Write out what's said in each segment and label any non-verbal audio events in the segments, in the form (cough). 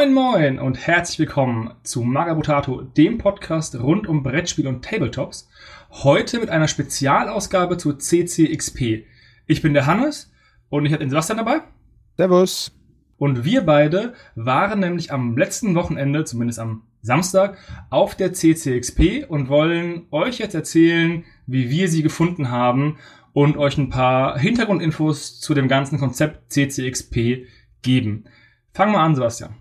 Moin Moin und herzlich willkommen zu Magabotato, dem Podcast rund um Brettspiel und Tabletops. Heute mit einer Spezialausgabe zu CCXP. Ich bin der Hannes und ich habe den Sebastian dabei. Servus. Und wir beide waren nämlich am letzten Wochenende, zumindest am Samstag, auf der CCXP und wollen euch jetzt erzählen, wie wir sie gefunden haben und euch ein paar Hintergrundinfos zu dem ganzen Konzept CCXP geben. Fangen wir an, Sebastian.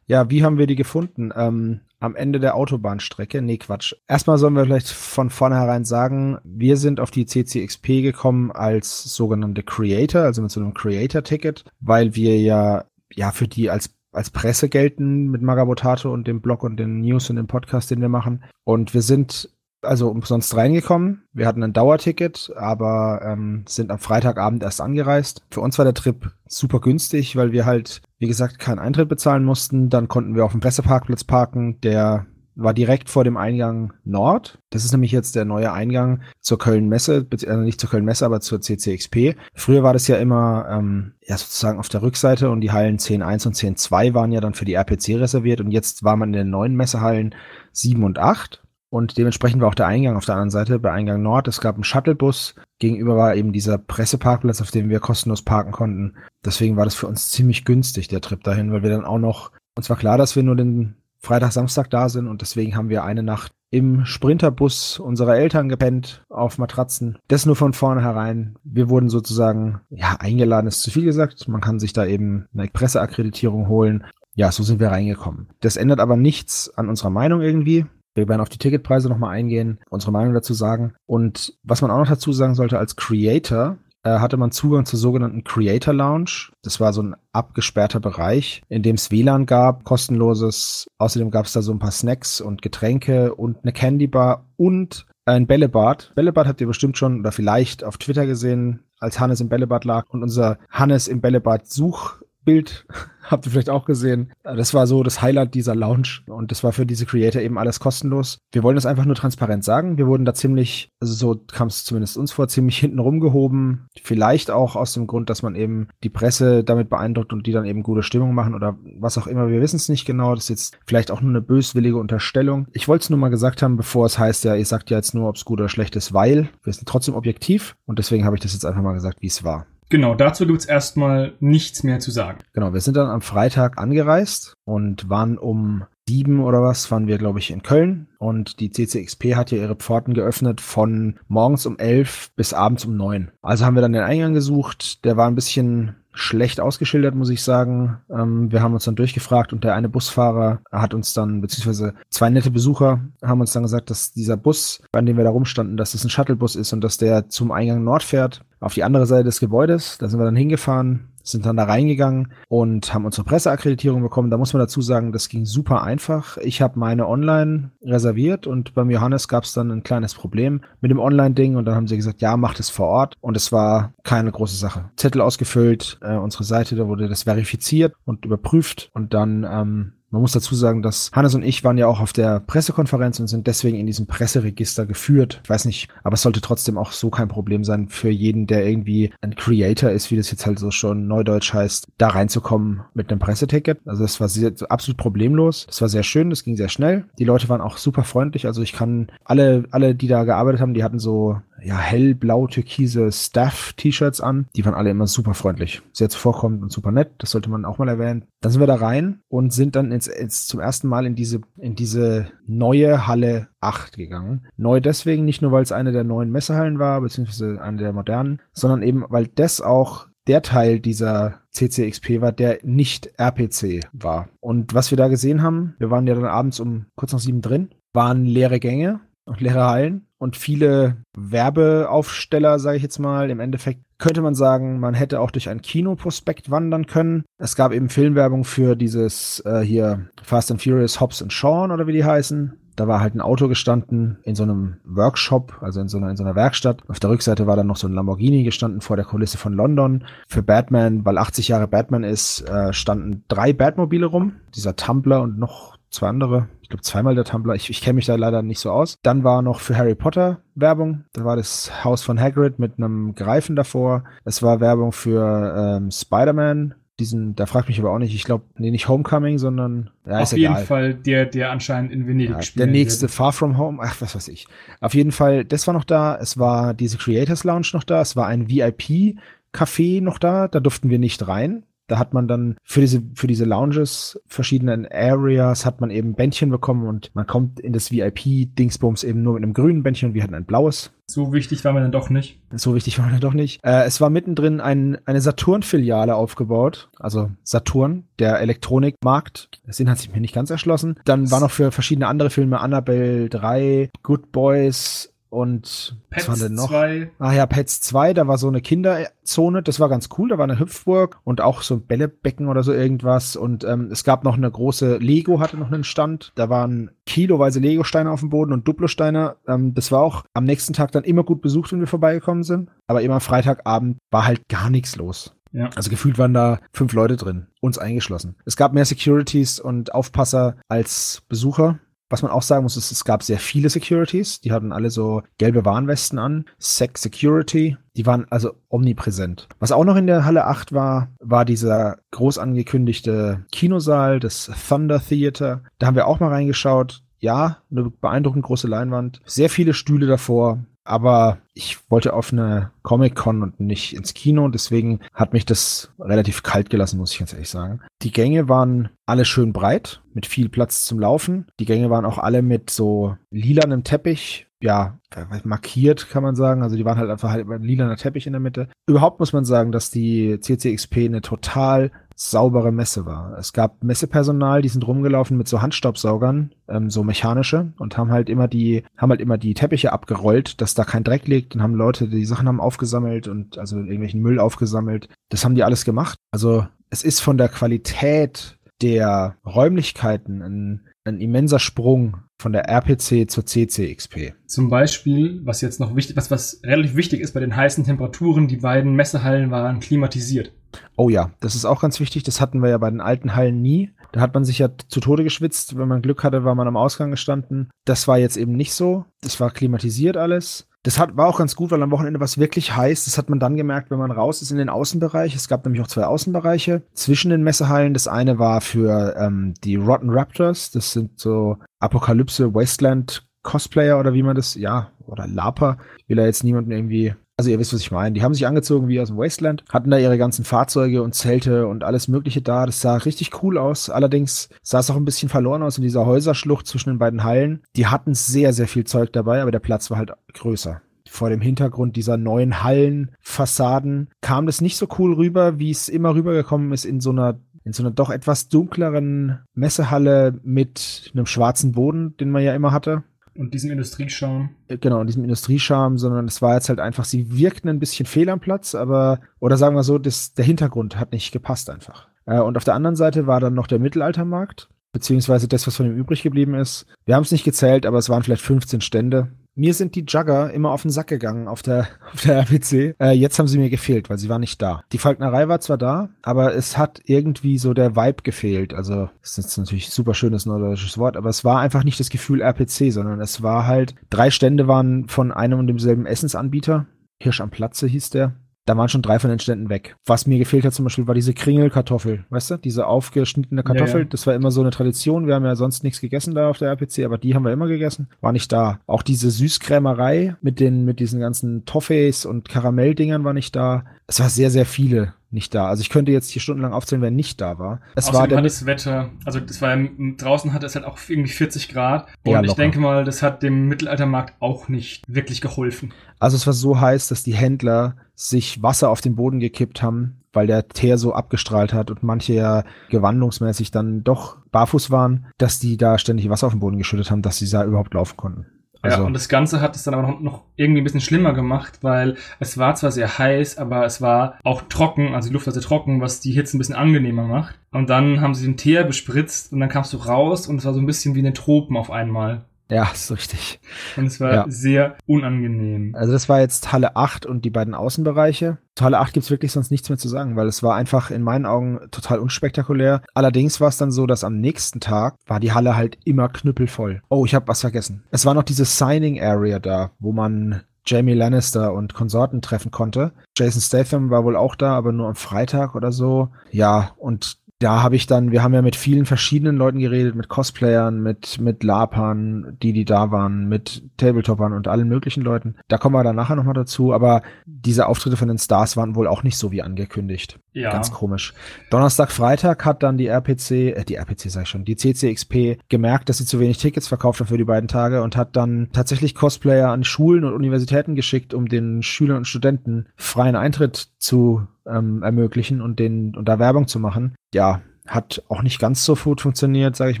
Ja, wie haben wir die gefunden? Ähm, am Ende der Autobahnstrecke? Nee, Quatsch. Erstmal sollen wir vielleicht von vornherein sagen, wir sind auf die CCXP gekommen als sogenannte Creator, also mit so einem Creator-Ticket, weil wir ja, ja, für die als als Presse gelten mit Magabotato und dem Blog und den News und dem Podcast, den wir machen. Und wir sind also umsonst reingekommen. Wir hatten ein Dauerticket, aber ähm, sind am Freitagabend erst angereist. Für uns war der Trip super günstig, weil wir halt, wie gesagt, keinen Eintritt bezahlen mussten. Dann konnten wir auf dem Presseparkplatz parken, der war direkt vor dem Eingang Nord. Das ist nämlich jetzt der neue Eingang zur Köln-Messe, also nicht zur Köln-Messe, aber zur CCXP. Früher war das ja immer ähm, ja sozusagen auf der Rückseite und die Hallen 10.1 und 10.2 waren ja dann für die RPC reserviert und jetzt war man in den neuen Messehallen 7 und 8 und dementsprechend war auch der Eingang auf der anderen Seite, bei Eingang Nord. Es gab einen Shuttlebus. Gegenüber war eben dieser Presseparkplatz, auf dem wir kostenlos parken konnten. Deswegen war das für uns ziemlich günstig, der Trip dahin, weil wir dann auch noch, uns war klar, dass wir nur den Freitag, Samstag da sind und deswegen haben wir eine Nacht im Sprinterbus unserer Eltern gepennt auf Matratzen. Das nur von vornherein. Wir wurden sozusagen, ja, eingeladen ist zu viel gesagt. Man kann sich da eben eine Presseakkreditierung holen. Ja, so sind wir reingekommen. Das ändert aber nichts an unserer Meinung irgendwie. Wir werden auf die Ticketpreise nochmal eingehen, unsere Meinung dazu sagen. Und was man auch noch dazu sagen sollte, als Creator äh, hatte man Zugang zur sogenannten Creator Lounge. Das war so ein abgesperrter Bereich, in dem es WLAN gab, kostenloses. Außerdem gab es da so ein paar Snacks und Getränke und eine Candy Bar und ein Bällebad. Bällebad habt ihr bestimmt schon oder vielleicht auf Twitter gesehen, als Hannes im Bällebad lag und unser Hannes im Bällebad Such Bild (laughs) habt ihr vielleicht auch gesehen. Das war so das Highlight dieser Lounge und das war für diese Creator eben alles kostenlos. Wir wollen das einfach nur transparent sagen. Wir wurden da ziemlich, also so kam es zumindest uns vor, ziemlich hinten rumgehoben. Vielleicht auch aus dem Grund, dass man eben die Presse damit beeindruckt und die dann eben gute Stimmung machen oder was auch immer. Wir wissen es nicht genau. Das ist jetzt vielleicht auch nur eine böswillige Unterstellung. Ich wollte es nur mal gesagt haben, bevor es heißt, ja, ihr sagt ja jetzt nur, ob es gut oder schlecht ist, weil wir sind trotzdem objektiv und deswegen habe ich das jetzt einfach mal gesagt, wie es war. Genau, dazu gibt's erstmal nichts mehr zu sagen. Genau, wir sind dann am Freitag angereist und waren um sieben oder was, waren wir, glaube ich, in Köln. Und die CCXP hat ja ihre Pforten geöffnet von morgens um elf bis abends um neun. Also haben wir dann den Eingang gesucht. Der war ein bisschen schlecht ausgeschildert, muss ich sagen. Ähm, wir haben uns dann durchgefragt und der eine Busfahrer hat uns dann, beziehungsweise zwei nette Besucher haben uns dann gesagt, dass dieser Bus, an dem wir da rumstanden, dass das ein Shuttlebus ist und dass der zum Eingang Nord fährt, auf die andere Seite des Gebäudes. Da sind wir dann hingefahren, sind dann da reingegangen und haben unsere Presseakkreditierung bekommen. Da muss man dazu sagen, das ging super einfach. Ich habe meine online reserviert und beim Johannes gab es dann ein kleines Problem mit dem Online-Ding und dann haben sie gesagt, ja, macht es vor Ort und es war keine große Sache. Zettel ausgefüllt, äh, unsere Seite, da wurde das verifiziert und überprüft und dann ähm, man muss dazu sagen, dass Hannes und ich waren ja auch auf der Pressekonferenz und sind deswegen in diesem Presseregister geführt. Ich weiß nicht, aber es sollte trotzdem auch so kein Problem sein für jeden, der irgendwie ein Creator ist, wie das jetzt halt so schon neudeutsch heißt, da reinzukommen mit einem Presseticket. Also das war sehr, absolut problemlos. Das war sehr schön, das ging sehr schnell. Die Leute waren auch super freundlich. Also ich kann alle, alle, die da gearbeitet haben, die hatten so ja, hellblau türkise Staff-T-Shirts an. Die waren alle immer super freundlich. Sehr zuvorkommend und super nett. Das sollte man auch mal erwähnen. Dann sind wir da rein und sind dann ins, ins, zum ersten Mal in diese, in diese neue Halle 8 gegangen. Neu deswegen, nicht nur weil es eine der neuen Messehallen war, beziehungsweise eine der modernen, sondern eben, weil das auch der Teil dieser CCXP war, der nicht RPC war. Und was wir da gesehen haben, wir waren ja dann abends um kurz nach sieben drin, waren leere Gänge und leere Hallen und viele Werbeaufsteller, sage ich jetzt mal. Im Endeffekt könnte man sagen, man hätte auch durch ein Kinoprospekt wandern können. Es gab eben Filmwerbung für dieses äh, hier Fast and Furious Hobbs and Shawn oder wie die heißen. Da war halt ein Auto gestanden in so einem Workshop, also in so einer, in so einer Werkstatt. Auf der Rückseite war dann noch so ein Lamborghini gestanden vor der Kulisse von London. Für Batman, weil 80 Jahre Batman ist, äh, standen drei Batmobile rum. Dieser Tumblr und noch zwei andere. Ich glaube zweimal der Tumblr. Ich, ich kenne mich da leider nicht so aus. Dann war noch für Harry Potter Werbung. Da war das Haus von Hagrid mit einem Greifen davor. Es war Werbung für ähm, Spider-Man diesen, da fragt mich aber auch nicht, ich glaube, nee, nicht Homecoming, sondern ja, Auf jeden egal. Fall der, der anscheinend in Venedig ja, spielt. Der nächste wird. Far From Home, ach, was weiß ich. Auf jeden Fall, das war noch da, es war diese Creators Lounge noch da, es war ein VIP-Café noch da, da durften wir nicht rein. Da hat man dann für diese, für diese Lounges, verschiedenen Areas, hat man eben Bändchen bekommen und man kommt in das VIP-Dingsbums eben nur mit einem grünen Bändchen und wir hatten ein blaues. So wichtig war man dann doch nicht. So wichtig war man dann doch nicht. Äh, es war mittendrin ein, eine Saturn-Filiale aufgebaut, also Saturn, der Elektronikmarkt. Das Sinn hat sich mir nicht ganz erschlossen. Dann war noch für verschiedene andere Filme Annabelle 3, Good Boys, und Pets was war denn noch? 2. Ah ja, Pets 2, da war so eine Kinderzone, das war ganz cool, da war eine Hüpfburg und auch so ein Bällebecken oder so irgendwas und ähm, es gab noch eine große, Lego hatte noch einen Stand, da waren kiloweise Lego-Steine auf dem Boden und Duplo-Steine, ähm, das war auch am nächsten Tag dann immer gut besucht, wenn wir vorbeigekommen sind, aber immer Freitagabend war halt gar nichts los. Ja. Also gefühlt waren da fünf Leute drin, uns eingeschlossen. Es gab mehr Securities und Aufpasser als Besucher. Was man auch sagen muss, ist, es gab sehr viele Securities. Die hatten alle so gelbe Warnwesten an. Sec Security. Die waren also omnipräsent. Was auch noch in der Halle 8 war, war dieser groß angekündigte Kinosaal, das Thunder Theater. Da haben wir auch mal reingeschaut. Ja, eine beeindruckend große Leinwand. Sehr viele Stühle davor aber ich wollte auf eine Comic-Con und nicht ins Kino, deswegen hat mich das relativ kalt gelassen, muss ich ganz ehrlich sagen. Die Gänge waren alle schön breit, mit viel Platz zum Laufen. Die Gänge waren auch alle mit so lilanem Teppich, ja, markiert, kann man sagen. Also die waren halt einfach halt ein lilaner Teppich in der Mitte. Überhaupt muss man sagen, dass die CCXP eine total saubere Messe war. Es gab Messepersonal, die sind rumgelaufen mit so Handstaubsaugern, ähm, so mechanische, und haben halt immer die, haben halt immer die Teppiche abgerollt, dass da kein Dreck liegt. Dann haben Leute die Sachen haben aufgesammelt und also irgendwelchen Müll aufgesammelt. Das haben die alles gemacht. Also es ist von der Qualität der Räumlichkeiten ein, ein immenser Sprung von der RPC zur CCXP. Zum Beispiel, was jetzt noch wichtig, was, was relativ wichtig ist bei den heißen Temperaturen, die beiden Messehallen waren klimatisiert. Oh ja, das ist auch ganz wichtig. Das hatten wir ja bei den alten Hallen nie. Da hat man sich ja zu Tode geschwitzt. Wenn man Glück hatte, war man am Ausgang gestanden. Das war jetzt eben nicht so. Das war klimatisiert alles. Das hat, war auch ganz gut, weil am Wochenende war es wirklich heiß. Das hat man dann gemerkt, wenn man raus ist in den Außenbereich. Es gab nämlich auch zwei Außenbereiche zwischen den Messehallen. Das eine war für ähm, die Rotten Raptors. Das sind so Apokalypse Wasteland Cosplayer oder wie man das, ja, oder Laper. Ich will da jetzt niemanden irgendwie also ihr wisst, was ich meine. Die haben sich angezogen wie aus dem Wasteland, hatten da ihre ganzen Fahrzeuge und Zelte und alles Mögliche da. Das sah richtig cool aus. Allerdings sah es auch ein bisschen verloren aus in dieser Häuserschlucht zwischen den beiden Hallen. Die hatten sehr, sehr viel Zeug dabei, aber der Platz war halt größer. Vor dem Hintergrund dieser neuen Hallenfassaden kam das nicht so cool rüber, wie es immer rübergekommen ist in so einer in so einer doch etwas dunkleren Messehalle mit einem schwarzen Boden, den man ja immer hatte. Und diesem Industriescharme. Äh, genau, und diesem Industriescharme, sondern es war jetzt halt einfach, sie wirkten ein bisschen fehl am Platz, aber, oder sagen wir so, das, der Hintergrund hat nicht gepasst einfach. Äh, und auf der anderen Seite war dann noch der Mittelaltermarkt, beziehungsweise das, was von ihm übrig geblieben ist. Wir haben es nicht gezählt, aber es waren vielleicht 15 Stände. Mir sind die Jugger immer auf den Sack gegangen auf der, (laughs) auf der RPC. Äh, jetzt haben sie mir gefehlt, weil sie war nicht da. Die Falknerei war zwar da, aber es hat irgendwie so der Vibe gefehlt. Also, das ist natürlich ein super schönes norddeutsches Wort, aber es war einfach nicht das Gefühl RPC, sondern es war halt, drei Stände waren von einem und demselben Essensanbieter. Hirsch am Platze hieß der da waren schon drei von den Ständen weg. Was mir gefehlt hat zum Beispiel war diese Kringelkartoffel, weißt du? Diese aufgeschnittene Kartoffel, ja, ja. das war immer so eine Tradition. Wir haben ja sonst nichts gegessen da auf der RPC, aber die haben wir immer gegessen. War nicht da. Auch diese Süßkrämerei mit den, mit diesen ganzen Toffees und Karamelldingern war nicht da. Es war sehr, sehr viele nicht da. Also ich könnte jetzt hier stundenlang aufzählen, wer nicht da war. Es Außerdem war der, hat das Wetter, also das war draußen hatte es halt auch irgendwie 40 Grad und ja, ich denke mal, das hat dem Mittelaltermarkt auch nicht wirklich geholfen. Also es war so heiß, dass die Händler sich Wasser auf den Boden gekippt haben, weil der Teer so abgestrahlt hat und manche ja gewandlungsmäßig dann doch barfuß waren, dass die da ständig Wasser auf den Boden geschüttet haben, dass sie da überhaupt laufen konnten. Also, ja, und das Ganze hat es dann aber noch irgendwie ein bisschen schlimmer gemacht, weil es war zwar sehr heiß, aber es war auch trocken, also die Luft war sehr trocken, was die Hitze ein bisschen angenehmer macht. Und dann haben sie den Teer bespritzt und dann kamst du raus und es war so ein bisschen wie in den Tropen auf einmal. Ja, (laughs) ist richtig. Und es war ja. sehr unangenehm. Also das war jetzt Halle 8 und die beiden Außenbereiche. Zu Halle 8 gibt's wirklich sonst nichts mehr zu sagen, weil es war einfach in meinen Augen total unspektakulär. Allerdings war es dann so, dass am nächsten Tag war die Halle halt immer knüppelvoll. Oh, ich habe was vergessen. Es war noch diese Signing Area da, wo man Jamie Lannister und Konsorten treffen konnte. Jason Statham war wohl auch da, aber nur am Freitag oder so. Ja, und da habe ich dann, wir haben ja mit vielen verschiedenen Leuten geredet, mit Cosplayern, mit, mit Lapern, die, die da waren, mit Tabletoppern und allen möglichen Leuten. Da kommen wir dann nachher nochmal dazu, aber diese Auftritte von den Stars waren wohl auch nicht so wie angekündigt. Ja. Ganz komisch. Donnerstag, Freitag hat dann die RPC, äh, die RPC sag ich schon, die CCXP gemerkt, dass sie zu wenig Tickets verkauft haben für die beiden Tage und hat dann tatsächlich Cosplayer an Schulen und Universitäten geschickt, um den Schülern und Studenten freien Eintritt zu ähm, ermöglichen und den und da Werbung zu machen. Ja, hat auch nicht ganz so gut funktioniert, sage ich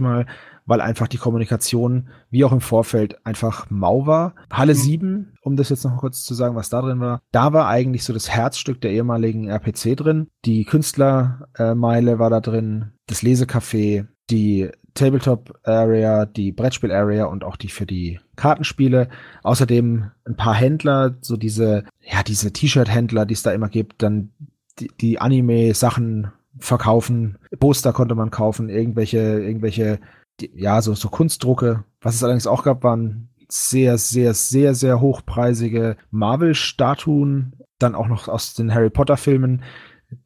mal, weil einfach die Kommunikation, wie auch im Vorfeld, einfach mau war. Halle mhm. 7, um das jetzt noch kurz zu sagen, was da drin war, da war eigentlich so das Herzstück der ehemaligen RPC drin. Die Künstlermeile war da drin, das Lesecafé, die Tabletop Area, die Brettspiel Area und auch die für die Kartenspiele. Außerdem ein paar Händler, so diese, ja, diese T-Shirt-Händler, die es da immer gibt, dann die, die Anime-Sachen verkaufen, Poster konnte man kaufen, irgendwelche, irgendwelche, die, ja, so, so Kunstdrucke. Was es allerdings auch gab, waren sehr, sehr, sehr, sehr hochpreisige Marvel-Statuen, dann auch noch aus den Harry Potter-Filmen.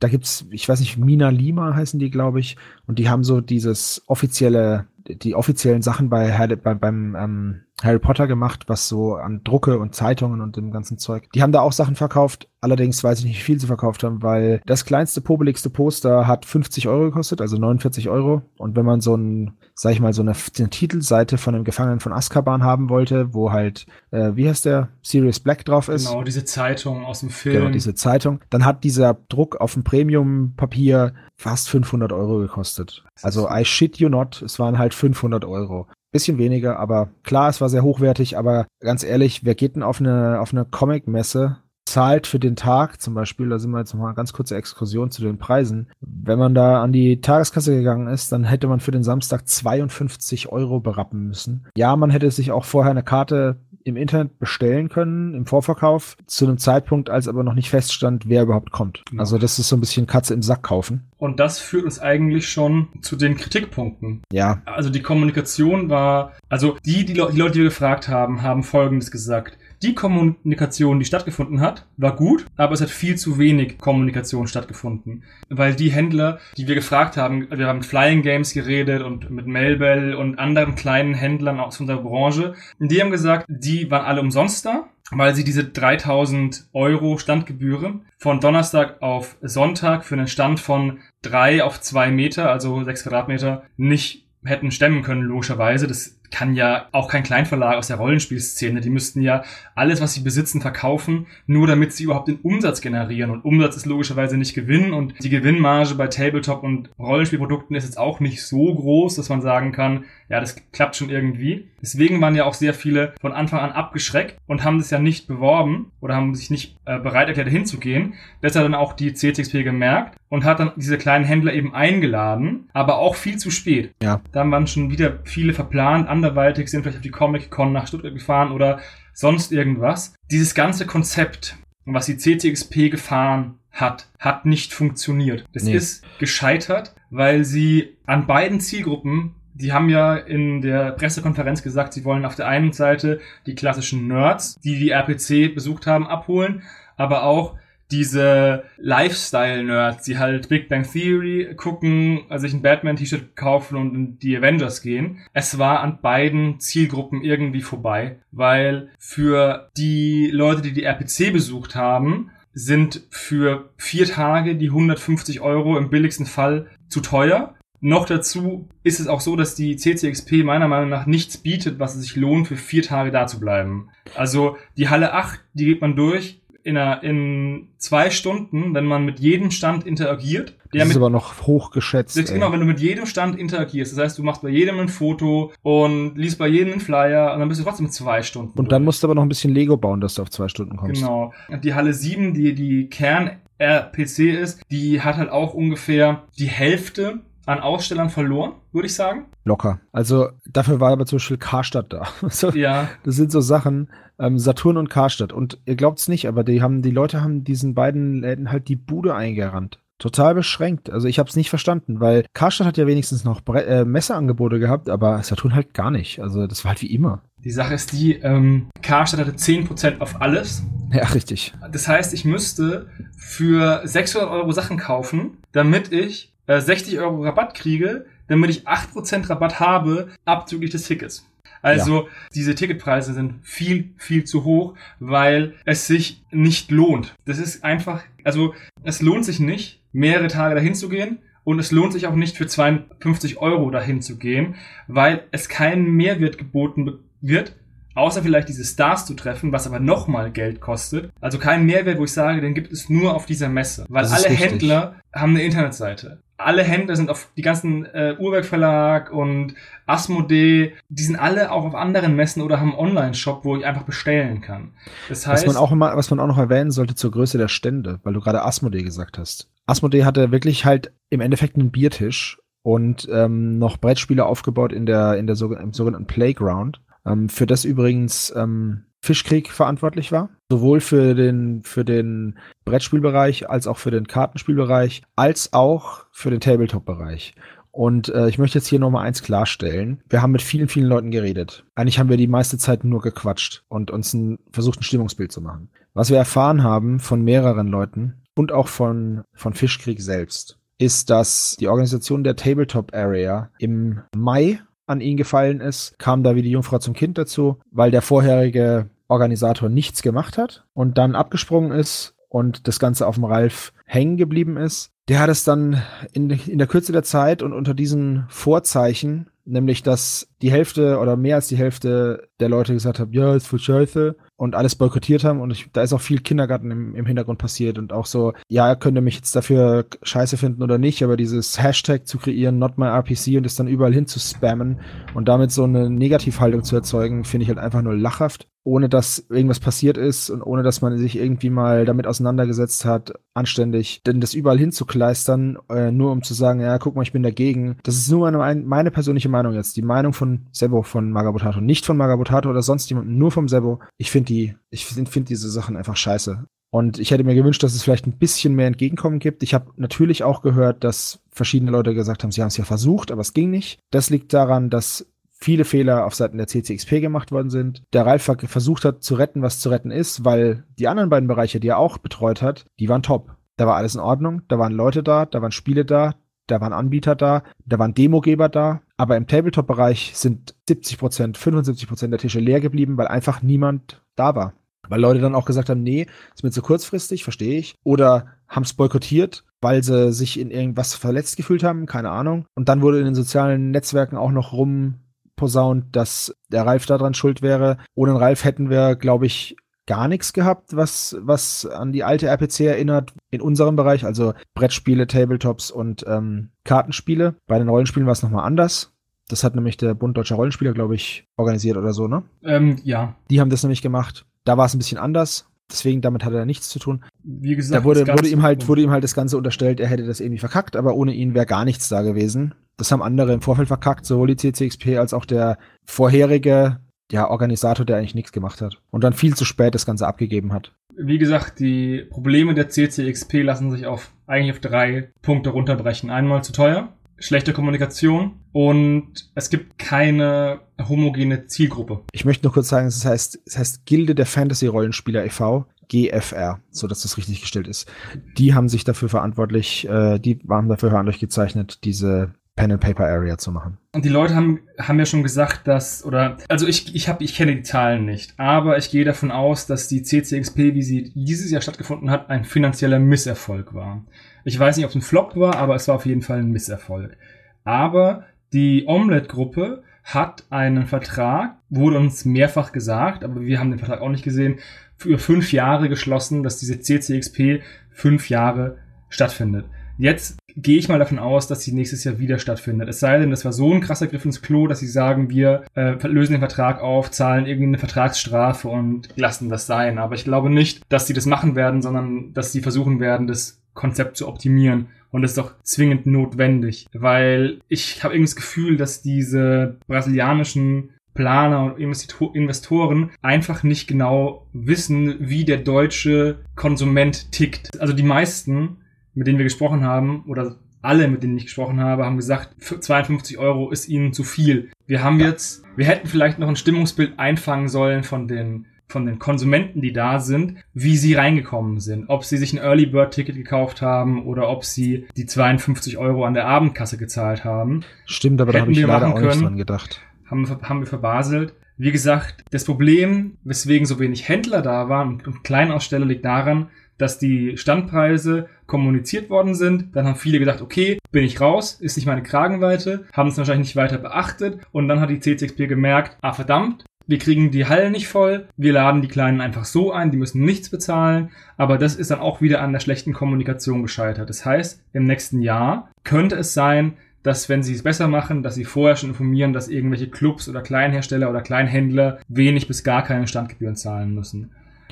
Da gibt's, ich weiß nicht, Mina Lima heißen die, glaube ich, und die haben so dieses offizielle, die offiziellen Sachen bei, bei beim ähm, Harry Potter gemacht, was so an Drucke und Zeitungen und dem ganzen Zeug. Die haben da auch Sachen verkauft. Allerdings weiß ich nicht, wie viel sie verkauft haben, weil das kleinste, pobeligste Poster hat 50 Euro gekostet, also 49 Euro. Und wenn man so ein, sag ich mal, so eine, eine Titelseite von einem Gefangenen von Azkaban haben wollte, wo halt, äh, wie heißt der, Sirius Black drauf ist. Genau, diese Zeitung aus dem Film. Genau, diese Zeitung. Dann hat dieser Druck auf dem Premium-Papier fast 500 Euro gekostet. Also I shit you not, es waren halt 500 Euro. Bisschen weniger, aber klar, es war sehr hochwertig, aber ganz ehrlich, wer geht denn auf eine, auf eine Comic-Messe, zahlt für den Tag zum Beispiel, da sind wir jetzt noch mal ganz kurze Exkursion zu den Preisen. Wenn man da an die Tageskasse gegangen ist, dann hätte man für den Samstag 52 Euro berappen müssen. Ja, man hätte sich auch vorher eine Karte im Internet bestellen können, im Vorverkauf, zu einem Zeitpunkt, als aber noch nicht feststand, wer überhaupt kommt. Genau. Also das ist so ein bisschen Katze im Sack kaufen. Und das führt uns eigentlich schon zu den Kritikpunkten. Ja. Also die Kommunikation war, also die, die, Le die Leute, die wir gefragt haben, haben Folgendes gesagt. Die Kommunikation, die stattgefunden hat, war gut, aber es hat viel zu wenig Kommunikation stattgefunden. Weil die Händler, die wir gefragt haben, wir haben mit Flying Games geredet und mit Melbell und anderen kleinen Händlern aus unserer Branche, die haben gesagt, die waren alle umsonst da weil sie diese 3000 Euro Standgebühren von Donnerstag auf Sonntag für einen Stand von drei auf zwei Meter, also sechs Quadratmeter, nicht hätten stemmen können, logischerweise. Das kann ja auch kein Kleinverlag aus der Rollenspielszene. Die müssten ja alles, was sie besitzen, verkaufen, nur damit sie überhaupt den Umsatz generieren. Und Umsatz ist logischerweise nicht Gewinn. Und die Gewinnmarge bei Tabletop und Rollenspielprodukten ist jetzt auch nicht so groß, dass man sagen kann, ja, das klappt schon irgendwie. Deswegen waren ja auch sehr viele von Anfang an abgeschreckt und haben das ja nicht beworben oder haben sich nicht äh, bereit erklärt, hinzugehen. Das hat dann auch die CTXP gemerkt und hat dann diese kleinen Händler eben eingeladen, aber auch viel zu spät. Ja. Dann waren schon wieder viele verplant, anderweitig sind vielleicht auf die Comic-Con nach Stuttgart gefahren oder sonst irgendwas. Dieses ganze Konzept, was die CTXP gefahren hat, hat nicht funktioniert. Es nee. ist gescheitert, weil sie an beiden Zielgruppen die haben ja in der Pressekonferenz gesagt, sie wollen auf der einen Seite die klassischen Nerds, die die RPC besucht haben, abholen, aber auch diese Lifestyle-Nerds, die halt Big Bang Theory gucken, also sich ein Batman-T-Shirt kaufen und in die Avengers gehen. Es war an beiden Zielgruppen irgendwie vorbei, weil für die Leute, die die RPC besucht haben, sind für vier Tage die 150 Euro im billigsten Fall zu teuer. Noch dazu ist es auch so, dass die CCXP meiner Meinung nach nichts bietet, was es sich lohnt, für vier Tage da zu bleiben. Also die Halle 8, die geht man durch in, einer, in zwei Stunden, wenn man mit jedem Stand interagiert. Der das ist mit, aber noch hochgeschätzt. Genau, wenn du mit jedem Stand interagierst. Das heißt, du machst bei jedem ein Foto und liest bei jedem einen Flyer und dann bist du trotzdem zwei Stunden. Und durch. dann musst du aber noch ein bisschen Lego bauen, dass du auf zwei Stunden kommst. Genau. Die Halle 7, die die Kern-RPC ist, die hat halt auch ungefähr die Hälfte an Ausstellern verloren, würde ich sagen. Locker. Also dafür war aber zum Beispiel Karstadt da. (laughs) so, ja. Das sind so Sachen, ähm, Saturn und Karstadt. Und ihr glaubt es nicht, aber die haben, die Leute haben diesen beiden Läden halt die Bude eingerannt. total beschränkt. Also ich habe es nicht verstanden, weil Karstadt hat ja wenigstens noch Bre äh, Messeangebote gehabt, aber Saturn halt gar nicht. Also das war halt wie immer. Die Sache ist die, ähm, Karstadt hatte 10% auf alles. Ja, richtig. Das heißt, ich müsste für 600 Euro Sachen kaufen, damit ich äh, 60 Euro Rabatt kriege, damit ich 8% Rabatt habe, abzüglich des Tickets. Also ja. diese Ticketpreise sind viel, viel zu hoch, weil es sich nicht lohnt. Das ist einfach, also es lohnt sich nicht, mehrere Tage dahin zu gehen. Und es lohnt sich auch nicht für 52 Euro dahin zu gehen, weil es keinen Mehrwert geboten wird, außer vielleicht diese Stars zu treffen, was aber nochmal Geld kostet. Also keinen Mehrwert, wo ich sage, den gibt es nur auf dieser Messe. Weil alle richtig. Händler haben eine Internetseite. Alle Händler sind auf die ganzen äh, Uhrwerk Verlag und Asmodee, die sind alle auch auf anderen Messen oder haben einen Online-Shop, wo ich einfach bestellen kann. Das heißt, was man auch immer, was man auch noch erwähnen sollte zur Größe der Stände, weil du gerade Asmodee gesagt hast. Asmodee hatte wirklich halt im Endeffekt einen Biertisch und ähm, noch Brettspiele aufgebaut in der in der im sogenannten Playground ähm, für das übrigens ähm, Fischkrieg verantwortlich war. Sowohl für den, für den Brettspielbereich als auch für den Kartenspielbereich, als auch für den Tabletop-Bereich. Und äh, ich möchte jetzt hier nochmal eins klarstellen. Wir haben mit vielen, vielen Leuten geredet. Eigentlich haben wir die meiste Zeit nur gequatscht und uns ein, versucht, ein Stimmungsbild zu machen. Was wir erfahren haben von mehreren Leuten und auch von, von Fischkrieg selbst, ist, dass die Organisation der Tabletop Area im Mai an ihn gefallen ist, kam da wie die Jungfrau zum Kind dazu, weil der vorherige Organisator nichts gemacht hat und dann abgesprungen ist und das Ganze auf dem Ralf hängen geblieben ist. Der hat es dann in, in der Kürze der Zeit und unter diesen Vorzeichen, nämlich dass die Hälfte oder mehr als die Hälfte der Leute gesagt haben, ja, ist voll scheiße, und alles boykottiert haben und ich, da ist auch viel Kindergarten im, im Hintergrund passiert und auch so, ja, könnt ihr mich jetzt dafür scheiße finden oder nicht, aber dieses Hashtag zu kreieren, not my RPC und es dann überall hin zu spammen und damit so eine Negativhaltung zu erzeugen, finde ich halt einfach nur lachhaft ohne dass irgendwas passiert ist und ohne dass man sich irgendwie mal damit auseinandergesetzt hat, anständig, denn das überall hinzukleistern, äh, nur um zu sagen, ja, guck mal, ich bin dagegen. Das ist nur meine, meine persönliche Meinung jetzt, die Meinung von Sebo von Magabotato, nicht von Magabotato oder sonst jemandem, nur vom Sebo. Ich finde die, ich finde find diese Sachen einfach scheiße. Und ich hätte mir gewünscht, dass es vielleicht ein bisschen mehr Entgegenkommen gibt. Ich habe natürlich auch gehört, dass verschiedene Leute gesagt haben, sie haben es ja versucht, aber es ging nicht. Das liegt daran, dass viele Fehler auf Seiten der CCXP gemacht worden sind. Der Ralf versucht hat zu retten, was zu retten ist, weil die anderen beiden Bereiche, die er auch betreut hat, die waren top. Da war alles in Ordnung, da waren Leute da, da waren Spiele da, da waren Anbieter da, da waren Demogeber da. Aber im Tabletop-Bereich sind 70 Prozent, 75 Prozent der Tische leer geblieben, weil einfach niemand da war. Weil Leute dann auch gesagt haben, nee, ist mir zu kurzfristig, verstehe ich. Oder haben es boykottiert, weil sie sich in irgendwas verletzt gefühlt haben, keine Ahnung. Und dann wurde in den sozialen Netzwerken auch noch rum posaunt, dass der Ralf daran schuld wäre. Ohne den Ralf hätten wir, glaube ich, gar nichts gehabt, was, was an die alte RPC erinnert, in unserem Bereich, also Brettspiele, Tabletops und ähm, Kartenspiele. Bei den Rollenspielen war es nochmal anders. Das hat nämlich der Bund Deutscher Rollenspieler, glaube ich, organisiert oder so, ne? Ähm, ja. Die haben das nämlich gemacht. Da war es ein bisschen anders. Deswegen, damit hat er nichts zu tun. Wie gesagt, da wurde, wurde ihm halt, wurde ihm halt das Ganze unterstellt, er hätte das irgendwie verkackt, aber ohne ihn wäre gar nichts da gewesen. Das haben andere im Vorfeld verkackt, sowohl die CCXP als auch der vorherige ja, Organisator, der eigentlich nichts gemacht hat. Und dann viel zu spät das Ganze abgegeben hat. Wie gesagt, die Probleme der CCXP lassen sich auf eigentlich auf drei Punkte runterbrechen. Einmal zu teuer, schlechte Kommunikation und es gibt keine homogene Zielgruppe. Ich möchte nur kurz sagen, es heißt, es heißt Gilde der Fantasy Rollenspieler e.V. GFR, so dass das richtig gestellt ist. Die haben sich dafür verantwortlich, äh, die waren dafür verantwortlich gezeichnet, diese Pen and Paper Area zu machen. Und die Leute haben, haben ja schon gesagt, dass, oder, also ich, ich habe, ich kenne die Zahlen nicht, aber ich gehe davon aus, dass die CCXP, wie sie dieses Jahr stattgefunden hat, ein finanzieller Misserfolg war. Ich weiß nicht, ob es ein Flop war, aber es war auf jeden Fall ein Misserfolg. Aber die Omelette-Gruppe hat einen Vertrag, wurde uns mehrfach gesagt, aber wir haben den Vertrag auch nicht gesehen, für fünf Jahre geschlossen, dass diese CCXP fünf Jahre stattfindet. Jetzt gehe ich mal davon aus, dass sie nächstes Jahr wieder stattfindet. Es sei denn, das war so ein krasser Griff ins Klo, dass sie sagen, wir äh, lösen den Vertrag auf, zahlen irgendeine Vertragsstrafe und lassen das sein. Aber ich glaube nicht, dass sie das machen werden, sondern dass sie versuchen werden, das Konzept zu optimieren. Und das ist doch zwingend notwendig, weil ich habe irgendwie das Gefühl, dass diese brasilianischen Planer und Investoren einfach nicht genau wissen, wie der deutsche Konsument tickt. Also die meisten mit denen wir gesprochen haben, oder alle, mit denen ich gesprochen habe, haben gesagt, 52 Euro ist ihnen zu viel. Wir haben jetzt, wir hätten vielleicht noch ein Stimmungsbild einfangen sollen von den von den Konsumenten, die da sind, wie sie reingekommen sind. Ob sie sich ein Early Bird Ticket gekauft haben oder ob sie die 52 Euro an der Abendkasse gezahlt haben. Stimmt, aber da habe ich leider auch nicht dran gedacht. Haben, haben wir verbaselt. Wie gesagt, das Problem, weswegen so wenig Händler da waren und Kleinaussteller liegt daran, dass die Standpreise kommuniziert worden sind. Dann haben viele gedacht, okay, bin ich raus, ist nicht meine Kragenweite, haben es wahrscheinlich nicht weiter beachtet und dann hat die CCXP gemerkt, ah verdammt, wir kriegen die Hallen nicht voll, wir laden die Kleinen einfach so ein, die müssen nichts bezahlen, aber das ist dann auch wieder an der schlechten Kommunikation gescheitert. Das heißt, im nächsten Jahr könnte es sein, dass wenn sie es besser machen, dass sie vorher schon informieren, dass irgendwelche Clubs oder Kleinhersteller oder Kleinhändler wenig bis gar keine Standgebühren zahlen müssen.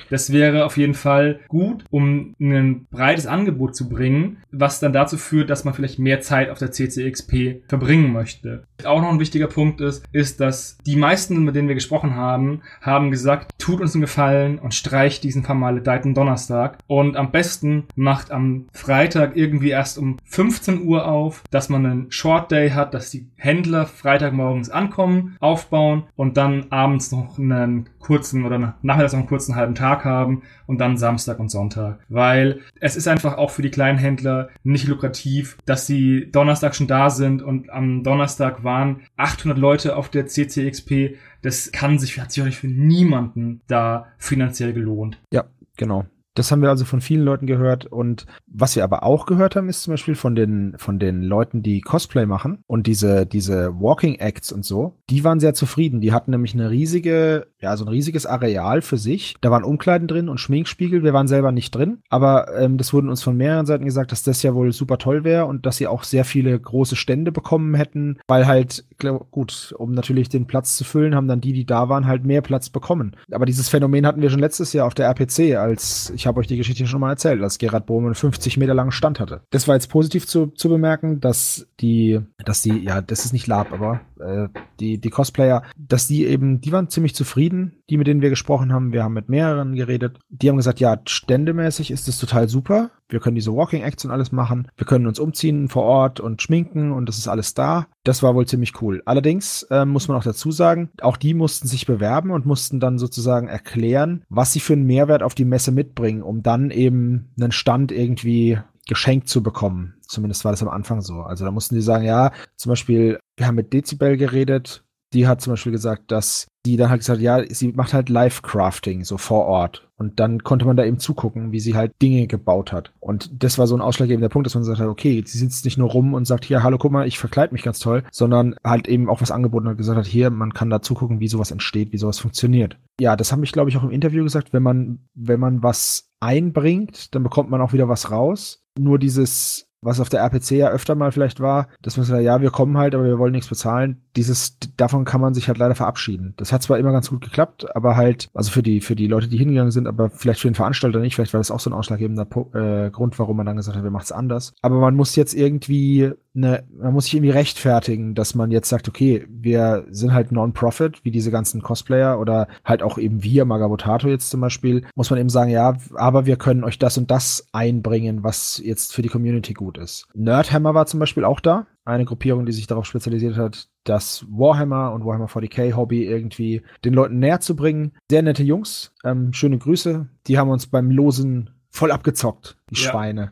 Das wäre auf jeden Fall gut, um ein breites Angebot zu bringen, was dann dazu führt, dass man vielleicht mehr Zeit auf der CCXP verbringen möchte. Auch noch ein wichtiger Punkt ist, ist, dass die meisten, mit denen wir gesprochen haben, haben gesagt, tut uns einen Gefallen und streicht diesen vermaledeiten Donnerstag. Und am besten macht am Freitag irgendwie erst um 15 Uhr auf, dass man einen Short Day hat, dass die Händler Freitagmorgens ankommen, aufbauen und dann abends noch einen kurzen oder nachmittags noch einen kurzen halben Tag haben und dann Samstag und Sonntag. Weil es ist einfach auch für die kleinen Händler nicht lukrativ, dass sie Donnerstag schon da sind und am Donnerstag waren 800 Leute auf der CCXP. Das kann sich, hat sich auch nicht für niemanden da finanziell gelohnt. Ja, genau. Das haben wir also von vielen Leuten gehört. Und was wir aber auch gehört haben, ist zum Beispiel von den, von den Leuten, die Cosplay machen und diese, diese Walking Acts und so. Die waren sehr zufrieden. Die hatten nämlich eine riesige, ja, so ein riesiges Areal für sich. Da waren Umkleiden drin und Schminkspiegel. Wir waren selber nicht drin. Aber ähm, das wurden uns von mehreren Seiten gesagt, dass das ja wohl super toll wäre und dass sie auch sehr viele große Stände bekommen hätten, weil halt, gut, um natürlich den Platz zu füllen, haben dann die, die da waren, halt mehr Platz bekommen. Aber dieses Phänomen hatten wir schon letztes Jahr auf der RPC, als ich habe euch die Geschichte schon mal erzählt, dass Gerhard Bohmann 50 Meter langen Stand hatte. Das war jetzt positiv zu, zu bemerken, dass die, dass die, ja, das ist nicht Lab, aber äh, die, die Cosplayer, dass die eben, die waren ziemlich zufrieden, die mit denen wir gesprochen haben. Wir haben mit mehreren geredet. Die haben gesagt, ja, ständemäßig ist es total super. Wir können diese Walking Acts und alles machen. Wir können uns umziehen vor Ort und schminken und das ist alles da. Das war wohl ziemlich cool. Allerdings äh, muss man auch dazu sagen, auch die mussten sich bewerben und mussten dann sozusagen erklären, was sie für einen Mehrwert auf die Messe mitbringen, um dann eben einen Stand irgendwie geschenkt zu bekommen. Zumindest war das am Anfang so. Also da mussten die sagen, ja, zum Beispiel, wir haben mit Dezibel geredet. Die hat zum Beispiel gesagt, dass die dann halt gesagt, ja, sie macht halt Live-Crafting so vor Ort. Und dann konnte man da eben zugucken, wie sie halt Dinge gebaut hat. Und das war so ein ausschlaggebender Punkt, dass man gesagt hat, okay, sie sitzt nicht nur rum und sagt, hier, hallo, guck mal, ich verkleide mich ganz toll, sondern halt eben auch was angeboten hat, gesagt hat, hier, man kann da zugucken, wie sowas entsteht, wie sowas funktioniert. Ja, das habe ich, glaube ich, auch im Interview gesagt, wenn man, wenn man was einbringt, dann bekommt man auch wieder was raus. Nur dieses was auf der RPC ja öfter mal vielleicht war, dass man sagt, ja, wir kommen halt, aber wir wollen nichts bezahlen. Dieses, davon kann man sich halt leider verabschieden. Das hat zwar immer ganz gut geklappt, aber halt, also für die, für die Leute, die hingegangen sind, aber vielleicht für den Veranstalter nicht, vielleicht war das auch so ein ausschlaggebender äh, Grund, warum man dann gesagt hat, wir machen es anders. Aber man muss jetzt irgendwie eine, man muss sich irgendwie rechtfertigen, dass man jetzt sagt, okay, wir sind halt Non-Profit, wie diese ganzen Cosplayer oder halt auch eben wir, Magabotato jetzt zum Beispiel, muss man eben sagen, ja, aber wir können euch das und das einbringen, was jetzt für die Community gut ist. Nerdhammer war zum Beispiel auch da, eine Gruppierung, die sich darauf spezialisiert hat, das Warhammer und Warhammer 40k Hobby irgendwie den Leuten näher zu bringen. Sehr nette Jungs, ähm, schöne Grüße. Die haben uns beim Losen voll abgezockt, die ja. Schweine.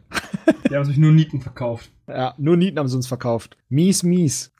Die haben sich nur Nieten verkauft. Ja, nur Nieten haben sie uns verkauft. Mies, mies.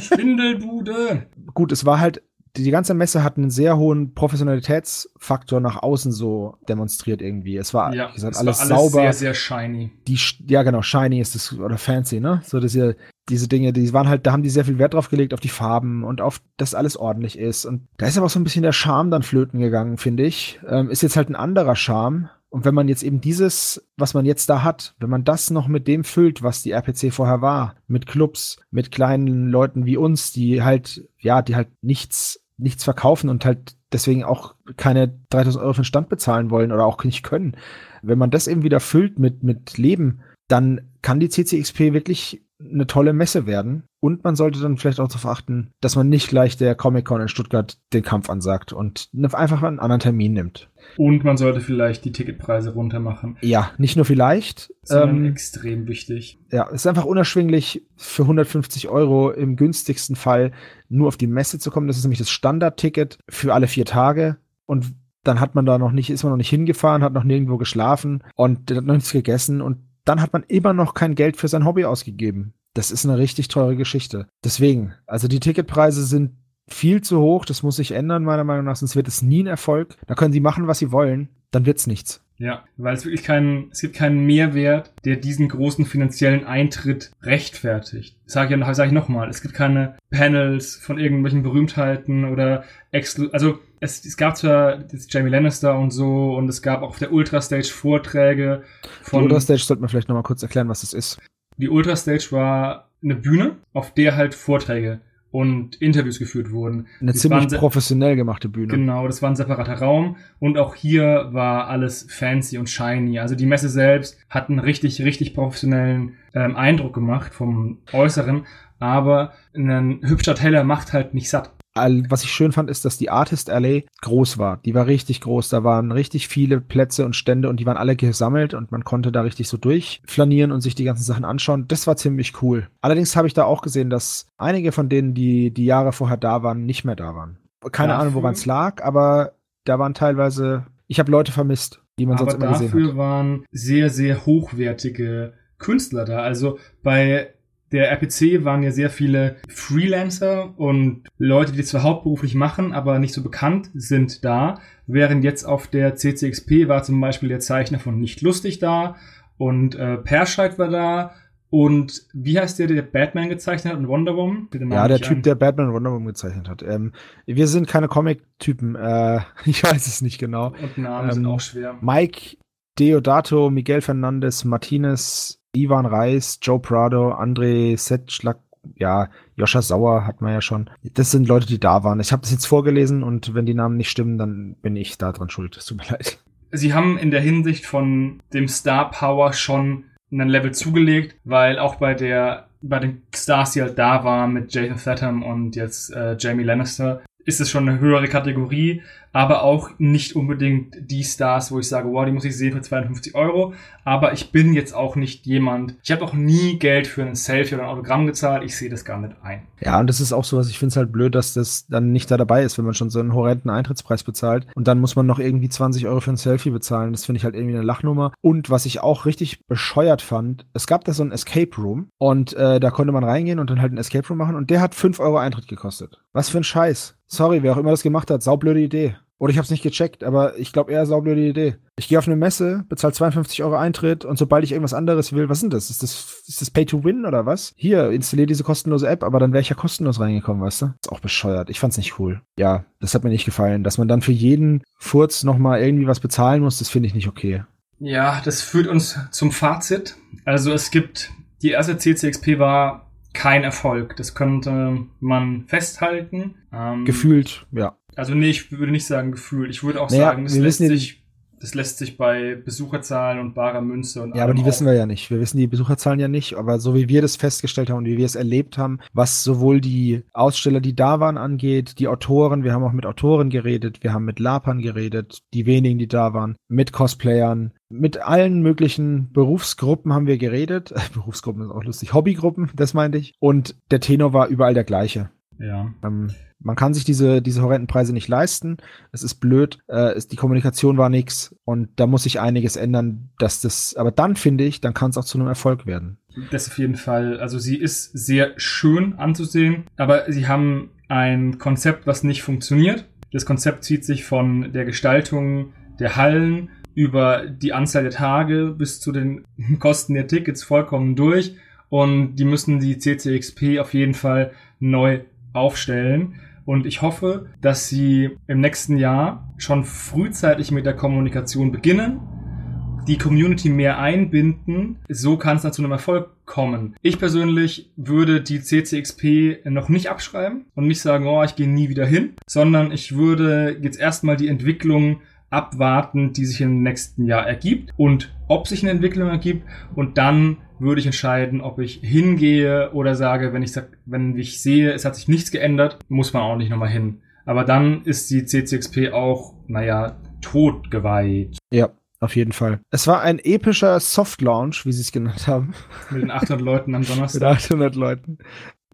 Schwindelbude. Gut, es war halt, die, ganze Messe hat einen sehr hohen Professionalitätsfaktor nach außen so demonstriert irgendwie. Es war, ja, gesagt, es alles, war alles sauber. sehr, sehr shiny. Die, ja, genau, shiny ist es, oder fancy, ne? So, dass ihr, diese Dinge, die waren halt, da haben die sehr viel Wert drauf gelegt, auf die Farben und auf, dass alles ordentlich ist. Und da ist aber auch so ein bisschen der Charme dann flöten gegangen, finde ich. Ähm, ist jetzt halt ein anderer Charme. Und wenn man jetzt eben dieses, was man jetzt da hat, wenn man das noch mit dem füllt, was die RPC vorher war, mit Clubs, mit kleinen Leuten wie uns, die halt, ja, die halt nichts, nichts verkaufen und halt deswegen auch keine 3000 Euro für den Stand bezahlen wollen oder auch nicht können. Wenn man das eben wieder füllt mit, mit Leben, dann kann die CCXP wirklich eine tolle Messe werden. Und man sollte dann vielleicht auch darauf achten, dass man nicht gleich der Comic-Con in Stuttgart den Kampf ansagt und einfach einen anderen Termin nimmt. Und man sollte vielleicht die Ticketpreise runter machen. Ja, nicht nur vielleicht. Sondern ähm, extrem wichtig. Ja, es ist einfach unerschwinglich, für 150 Euro im günstigsten Fall nur auf die Messe zu kommen. Das ist nämlich das Standardticket für alle vier Tage. Und dann hat man da noch nicht, ist man noch nicht hingefahren, hat noch nirgendwo geschlafen und hat noch nichts gegessen und dann hat man immer noch kein Geld für sein Hobby ausgegeben. Das ist eine richtig teure Geschichte. Deswegen, also die Ticketpreise sind viel zu hoch. Das muss sich ändern, meiner Meinung nach, sonst wird es nie ein Erfolg. Da können sie machen, was sie wollen. Dann wird's nichts. Ja, weil es wirklich keinen, es gibt keinen Mehrwert, der diesen großen finanziellen Eintritt rechtfertigt. Sag ich, sag ich nochmal, es gibt keine Panels von irgendwelchen Berühmtheiten oder Exclu also es, es gab zwar das Jamie Lannister und so und es gab auch auf der Ultrastage Vorträge von. Die Ultrastage sollte man vielleicht nochmal kurz erklären, was das ist. Die Ultrastage war eine Bühne, auf der halt Vorträge und Interviews geführt wurden. Eine das ziemlich professionell gemachte Bühne. Genau, das war ein separater Raum und auch hier war alles fancy und shiny. Also die Messe selbst hat einen richtig, richtig professionellen ähm, Eindruck gemacht vom Äußeren, aber ein hübscher Teller macht halt nicht satt was ich schön fand, ist, dass die Artist Alley groß war. Die war richtig groß. Da waren richtig viele Plätze und Stände und die waren alle gesammelt und man konnte da richtig so durchflanieren und sich die ganzen Sachen anschauen. Das war ziemlich cool. Allerdings habe ich da auch gesehen, dass einige von denen, die die Jahre vorher da waren, nicht mehr da waren. Keine dafür, Ahnung, woran es lag, aber da waren teilweise, ich habe Leute vermisst, die man sonst immer gesehen hat. Dafür waren sehr, sehr hochwertige Künstler da. Also bei der RPC waren ja sehr viele Freelancer und Leute, die das zwar hauptberuflich machen, aber nicht so bekannt sind da. Während jetzt auf der CCXP war zum Beispiel der Zeichner von Nicht Lustig da und äh, Perscheid war da und wie heißt der, der Batman gezeichnet hat und Wonder Woman? Ja, der Typ, an. der Batman und Wonder Woman gezeichnet hat. Ähm, wir sind keine Comic-Typen. Äh, (laughs) ich weiß es nicht genau. Und Namen ähm, sind auch schwer. Mike Deodato, Miguel Fernandez, Martinez, Ivan Reis, Joe Prado, André Setschlag, ja, Joscha Sauer hat man ja schon. Das sind Leute, die da waren. Ich habe das jetzt vorgelesen und wenn die Namen nicht stimmen, dann bin ich da dran schuld. Es tut mir leid. Sie haben in der Hinsicht von dem Star Power schon ein Level zugelegt, weil auch bei der bei den Stars, die halt da waren mit Jason Statham und jetzt äh, Jamie Lannister, ist es schon eine höhere Kategorie, aber auch nicht unbedingt die Stars, wo ich sage, wow, die muss ich sehen für 52 Euro. Aber ich bin jetzt auch nicht jemand, ich habe auch nie Geld für ein Selfie oder ein Autogramm gezahlt, ich sehe das gar nicht ein. Ja, und das ist auch so was, ich finde es halt blöd, dass das dann nicht da dabei ist, wenn man schon so einen horrenden Eintrittspreis bezahlt und dann muss man noch irgendwie 20 Euro für ein Selfie bezahlen. Das finde ich halt irgendwie eine Lachnummer. Und was ich auch richtig bescheuert fand, es gab da so ein Escape Room und äh, da konnte man reingehen und dann halt ein Escape Room machen und der hat 5 Euro Eintritt gekostet. Was für ein Scheiß. Sorry, wer auch immer das gemacht hat, saublöde Idee. Oder ich habe es nicht gecheckt, aber ich glaube eher saublöde Idee. Ich gehe auf eine Messe, bezahle 52 Euro Eintritt und sobald ich irgendwas anderes will, was sind das? Ist das, ist das Pay to Win oder was? Hier, installiere diese kostenlose App, aber dann wäre ich ja kostenlos reingekommen, weißt du? Ist auch bescheuert. Ich fand's nicht cool. Ja, das hat mir nicht gefallen. Dass man dann für jeden Furz nochmal irgendwie was bezahlen muss, das finde ich nicht okay. Ja, das führt uns zum Fazit. Also es gibt, die erste CCXP war kein Erfolg. Das könnte man festhalten. Ähm, Gefühlt, ja. Also nee, ich würde nicht sagen gefühlt. Ich würde auch naja, sagen, das lässt sich das lässt sich bei Besucherzahlen und barer Münze und Ja, aber die wissen wir ja nicht. Wir wissen die Besucherzahlen ja nicht, aber so wie wir das festgestellt haben und wie wir es erlebt haben, was sowohl die Aussteller, die da waren, angeht, die Autoren, wir haben auch mit Autoren geredet, wir haben mit Lapern geredet, die wenigen, die da waren, mit Cosplayern, mit allen möglichen Berufsgruppen haben wir geredet. (laughs) Berufsgruppen ist auch lustig. Hobbygruppen, das meinte ich. Und der Tenor war überall der gleiche. Ja. Ähm, man kann sich diese, diese horrenden Preise nicht leisten. Es ist blöd. Äh, es, die Kommunikation war nix. Und da muss sich einiges ändern, dass das, aber dann finde ich, dann kann es auch zu einem Erfolg werden. Das auf jeden Fall. Also sie ist sehr schön anzusehen, aber sie haben ein Konzept, was nicht funktioniert. Das Konzept zieht sich von der Gestaltung der Hallen über die Anzahl der Tage bis zu den (laughs) Kosten der Tickets vollkommen durch. Und die müssen die CCXP auf jeden Fall neu aufstellen. Und ich hoffe, dass sie im nächsten Jahr schon frühzeitig mit der Kommunikation beginnen, die Community mehr einbinden. So kann es dann zu einem Erfolg kommen. Ich persönlich würde die CCXP noch nicht abschreiben und nicht sagen, oh, ich gehe nie wieder hin, sondern ich würde jetzt erstmal die Entwicklung abwarten, die sich im nächsten Jahr ergibt und ob sich eine Entwicklung ergibt und dann würde ich entscheiden, ob ich hingehe oder sage, wenn ich sag, wenn ich sehe, es hat sich nichts geändert, muss man auch nicht nochmal hin. Aber dann ist die CCXP auch, naja, totgeweiht. Ja, auf jeden Fall. Es war ein epischer Soft Launch, wie sie es genannt haben. Mit den 800 (laughs) Leuten am Donnerstag. Mit 800 Leuten.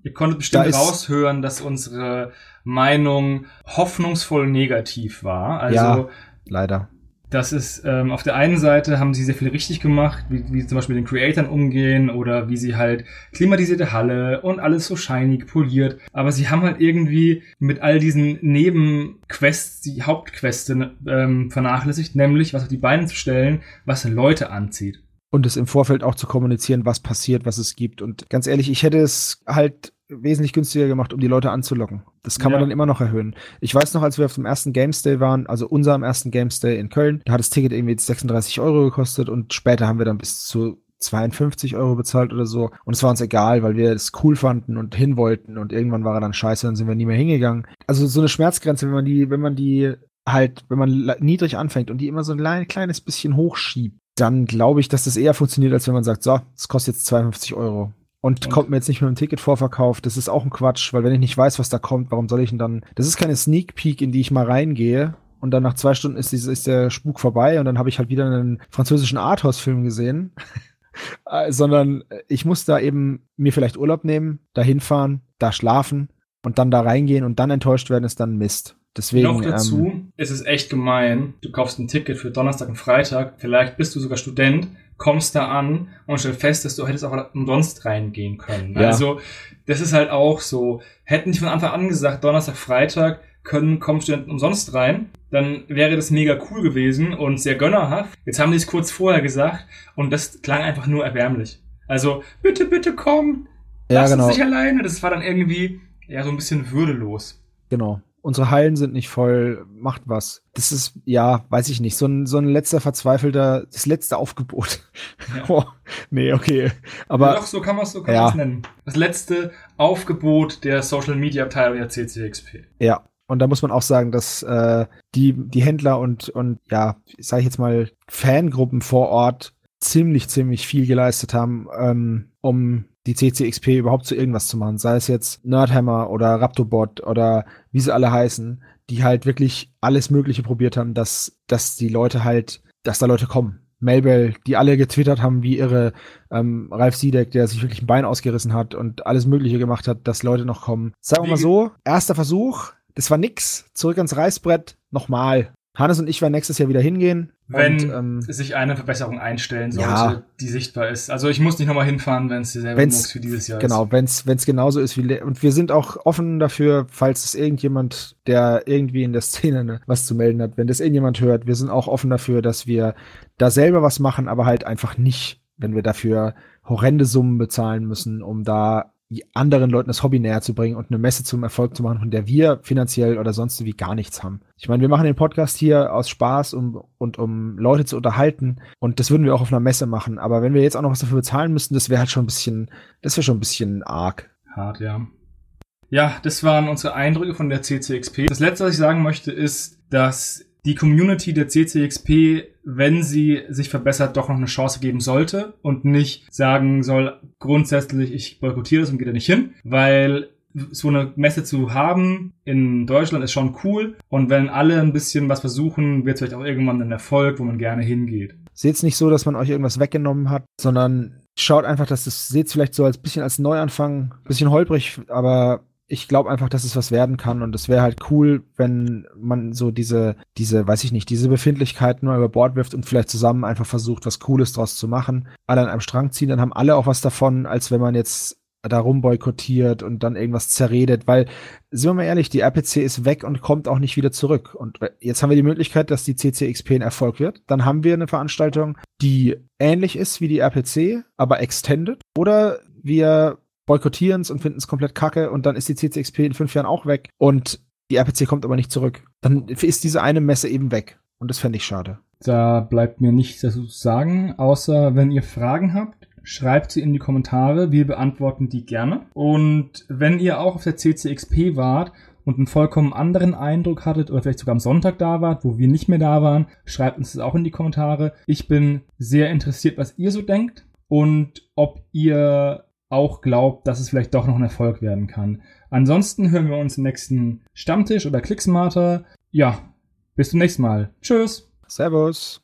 Ihr konntet bestimmt da raushören, dass unsere Meinung hoffnungsvoll negativ war. Also, ja, leider. Das ist, ähm, auf der einen Seite haben sie sehr viel richtig gemacht, wie, wie zum Beispiel mit den Creatoren umgehen oder wie sie halt klimatisierte Halle und alles so shiny poliert. Aber sie haben halt irgendwie mit all diesen Nebenquests die Hauptqueste ähm, vernachlässigt, nämlich was auf die Beine zu stellen, was Leute anzieht und es im Vorfeld auch zu kommunizieren, was passiert, was es gibt. Und ganz ehrlich, ich hätte es halt wesentlich günstiger gemacht, um die Leute anzulocken. Das kann ja. man dann immer noch erhöhen. Ich weiß noch, als wir auf dem ersten Games Day waren, also unserem ersten Games Day in Köln, da hat das Ticket irgendwie 36 Euro gekostet und später haben wir dann bis zu 52 Euro bezahlt oder so. Und es war uns egal, weil wir es cool fanden und hin wollten und irgendwann war er dann scheiße, dann sind wir nie mehr hingegangen. Also so eine Schmerzgrenze, wenn man die, wenn man die halt, wenn man niedrig anfängt und die immer so ein kleines bisschen hochschiebt, dann glaube ich, dass das eher funktioniert, als wenn man sagt, so, es kostet jetzt 52 Euro. Und, und, kommt mir jetzt nicht mit einem Ticketvorverkauf. Das ist auch ein Quatsch, weil wenn ich nicht weiß, was da kommt, warum soll ich denn dann. Das ist keine Sneak Peek, in die ich mal reingehe. Und dann nach zwei Stunden ist, ist der Spuk vorbei und dann habe ich halt wieder einen französischen Arthouse-Film gesehen. (laughs) Äh, sondern ich muss da eben mir vielleicht Urlaub nehmen, da hinfahren, da schlafen und dann da reingehen und dann enttäuscht werden, ist dann Mist. Deswegen, Noch dazu ähm, ist es echt gemein. Du kaufst ein Ticket für Donnerstag und Freitag. Vielleicht bist du sogar Student, kommst da an und stellst fest, dass du hättest auch umsonst reingehen können. Ja. Also, das ist halt auch so. Hätten die von Anfang an gesagt, Donnerstag, Freitag können, kommen Studenten umsonst rein, dann wäre das mega cool gewesen und sehr gönnerhaft. Jetzt haben die es kurz vorher gesagt und das klang einfach nur erbärmlich. Also, bitte, bitte komm, ja, lass genau. uns nicht alleine. Das war dann irgendwie, ja, so ein bisschen würdelos. Genau unsere Hallen sind nicht voll, macht was. Das ist, ja, weiß ich nicht, so ein, so ein letzter verzweifelter, das letzte Aufgebot. Ja. (laughs) oh, nee, okay. Aber. Ja, doch, so kann man es so kann ja. nennen. Das letzte Aufgebot der Social Media Abteilung der CCXP. Ja. Und da muss man auch sagen, dass äh, die, die Händler und, und ja, sage ich jetzt mal, Fangruppen vor Ort ziemlich, ziemlich viel geleistet haben, ähm, um die CCXP überhaupt zu irgendwas zu machen. Sei es jetzt Nerdhammer oder Raptobot oder wie sie alle heißen, die halt wirklich alles Mögliche probiert haben, dass, dass die Leute halt, dass da Leute kommen. Melbell, die alle getwittert haben, wie ihre ähm, Ralf Siedek, der sich wirklich ein Bein ausgerissen hat und alles Mögliche gemacht hat, dass Leute noch kommen. Sagen wir mal so, erster Versuch, das war nix, zurück ans Reißbrett, nochmal. Hannes und ich werden nächstes Jahr wieder hingehen. Wenn und, ähm, sich eine Verbesserung einstellen sollte, ja. die sichtbar ist. Also ich muss nicht nochmal hinfahren, wenn es dieselbe Mux für dieses Jahr genau, ist. Genau, wenn es genauso ist wie. Und wir sind auch offen dafür, falls es irgendjemand, der irgendwie in der Szene ne, (laughs) was zu melden hat, wenn das irgendjemand hört, wir sind auch offen dafür, dass wir da selber was machen, aber halt einfach nicht, wenn wir dafür horrende Summen bezahlen müssen, um da anderen Leuten das Hobby näher zu bringen und eine Messe zum Erfolg zu machen, von der wir finanziell oder sonst wie gar nichts haben. Ich meine, wir machen den Podcast hier aus Spaß um, und um Leute zu unterhalten und das würden wir auch auf einer Messe machen. Aber wenn wir jetzt auch noch was dafür bezahlen müssten, das wäre halt schon ein bisschen, das wäre schon ein bisschen arg. Hart, ja. Ja, das waren unsere Eindrücke von der CCXP. Das letzte, was ich sagen möchte, ist, dass die Community der CCXP, wenn sie sich verbessert, doch noch eine Chance geben sollte und nicht sagen soll, grundsätzlich, ich boykottiere das und gehe da nicht hin, weil so eine Messe zu haben in Deutschland ist schon cool und wenn alle ein bisschen was versuchen, wird es vielleicht auch irgendwann ein Erfolg, wo man gerne hingeht. Seht es nicht so, dass man euch irgendwas weggenommen hat, sondern schaut einfach, dass das seht vielleicht so als bisschen als Neuanfang, bisschen holprig, aber ich glaube einfach, dass es was werden kann und es wäre halt cool, wenn man so diese, diese, weiß ich nicht, diese Befindlichkeiten nur über Bord wirft und vielleicht zusammen einfach versucht, was Cooles draus zu machen. Alle an einem Strang ziehen, dann haben alle auch was davon, als wenn man jetzt darum boykottiert und dann irgendwas zerredet, weil, sind wir mal ehrlich, die RPC ist weg und kommt auch nicht wieder zurück. Und jetzt haben wir die Möglichkeit, dass die CCXP ein Erfolg wird. Dann haben wir eine Veranstaltung, die ähnlich ist wie die RPC, aber extended. Oder wir boykottieren es und finden es komplett kacke und dann ist die CCXP in fünf Jahren auch weg und die RPC kommt aber nicht zurück. Dann ist diese eine Messe eben weg. Und das fände ich schade. Da bleibt mir nichts dazu zu sagen, außer wenn ihr Fragen habt, schreibt sie in die Kommentare. Wir beantworten die gerne. Und wenn ihr auch auf der CCXP wart und einen vollkommen anderen Eindruck hattet oder vielleicht sogar am Sonntag da wart, wo wir nicht mehr da waren, schreibt uns das auch in die Kommentare. Ich bin sehr interessiert, was ihr so denkt und ob ihr auch glaubt, dass es vielleicht doch noch ein Erfolg werden kann. Ansonsten hören wir uns im nächsten Stammtisch oder Clicksmarter. Ja, bis zum nächsten Mal. Tschüss. Servus.